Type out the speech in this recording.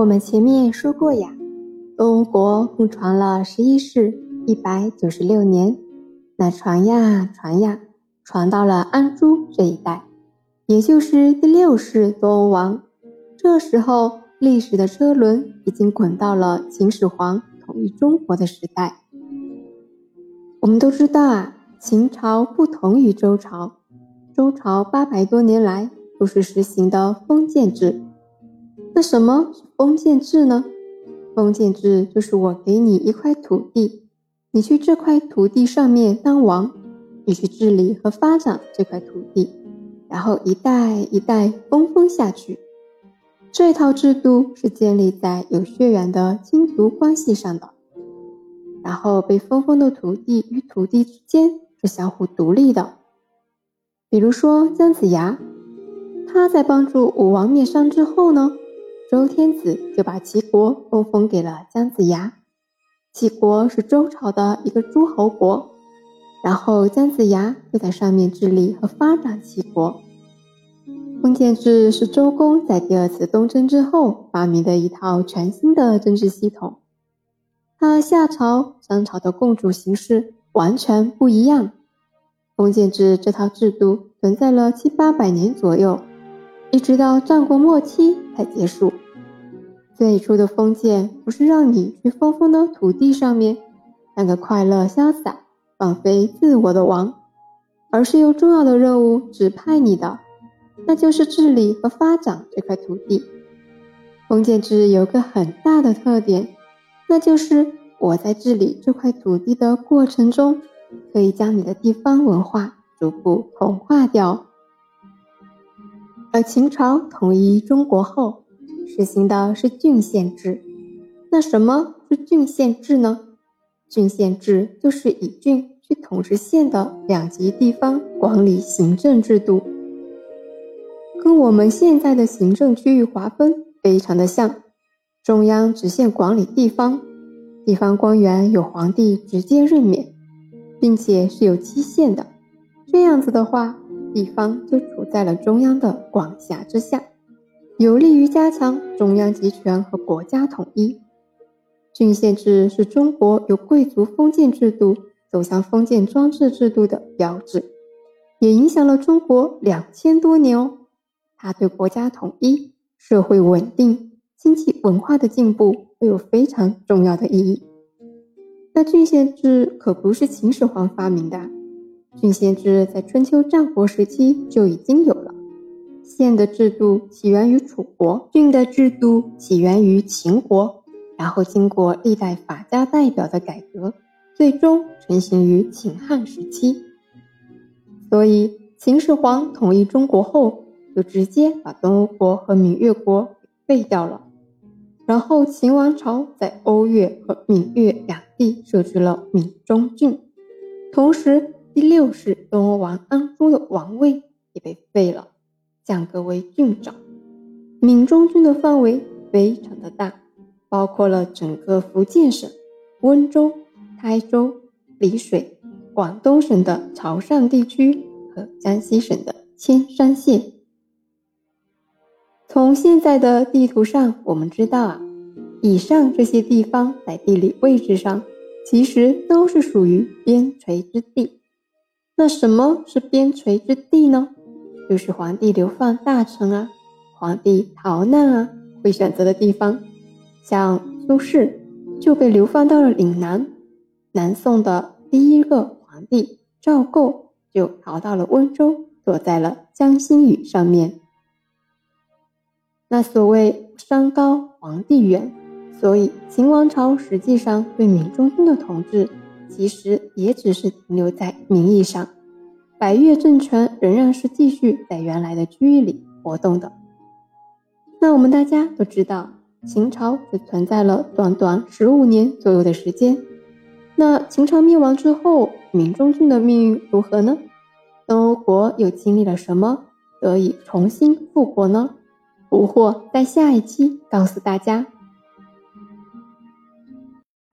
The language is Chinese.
我们前面说过呀，东国共传了十一世一百九十六年，那传呀传呀，传到了安朱这一代，也就是第六世多欧王。这时候，历史的车轮已经滚到了秦始皇统一中国的时代。我们都知道啊，秦朝不同于周朝，周朝八百多年来都是实行的封建制。那什么封建制呢？封建制就是我给你一块土地，你去这块土地上面当王，你去治理和发展这块土地，然后一代一代分封下去。这套制度是建立在有血缘的亲族关系上的，然后被分封的土地与土地之间是相互独立的。比如说姜子牙，他在帮助武王灭商之后呢？周天子就把齐国分封给了姜子牙。齐国是周朝的一个诸侯国，然后姜子牙就在上面治理和发展齐国。封建制是周公在第二次东征之后发明的一套全新的政治系统，它和夏朝、商朝的共主形式完全不一样。封建制这套制度存在了七八百年左右。一直到战国末期才结束。最初的封建不是让你去封封的土地上面当个快乐潇洒、放飞自我的王，而是有重要的任务指派你的，那就是治理和发展这块土地。封建制有个很大的特点，那就是我在治理这块土地的过程中，可以将你的地方文化逐步同化掉。而秦朝统一中国后，实行的是郡县制。那什么是郡县制呢？郡县制就是以郡去统治县的两级地方管理行政制度，跟我们现在的行政区域划分非常的像。中央直线管理地方，地方官员由皇帝直接任免，并且是有期限的。这样子的话。地方就处在了中央的管辖之下，有利于加强中央集权和国家统一。郡县制是中国由贵族封建制度走向封建专制制度的标志，也影响了中国两千多年哦。它对国家统一、社会稳定、经济文化的进步都有非常重要的意义。那郡县制可不是秦始皇发明的。郡县制在春秋战国时期就已经有了，县的制度起源于楚国，郡的制度起源于秦国，然后经过历代法家代表的改革，最终成型于秦汉时期。所以秦始皇统一中国后，就直接把东欧国和闽越国废掉了，然后秦王朝在欧越和闽越两地设置了闽中郡，同时。第六世东欧王安朱的王位也被废了，降格为郡长。闽中郡的范围非常的大，包括了整个福建省、温州、台州、丽水、广东省的潮汕地区和江西省的铅山县。从现在的地图上，我们知道啊，以上这些地方在地理位置上其实都是属于边陲之地。那什么是边陲之地呢？就是皇帝流放大臣啊，皇帝逃难啊，会选择的地方。像苏轼就被流放到了岭南，南宋的第一个皇帝赵构就逃到了温州，躲在了江心屿上面。那所谓山高皇帝远，所以秦王朝实际上对闽中郡的统治。其实也只是停留在名义上，百越政权仍然是继续在原来的区域里活动的。那我们大家都知道，秦朝只存在了短短十五年左右的时间。那秦朝灭亡之后，闽中郡的命运如何呢？东欧国又经历了什么，得以重新复活呢？不惑在下一期告诉大家。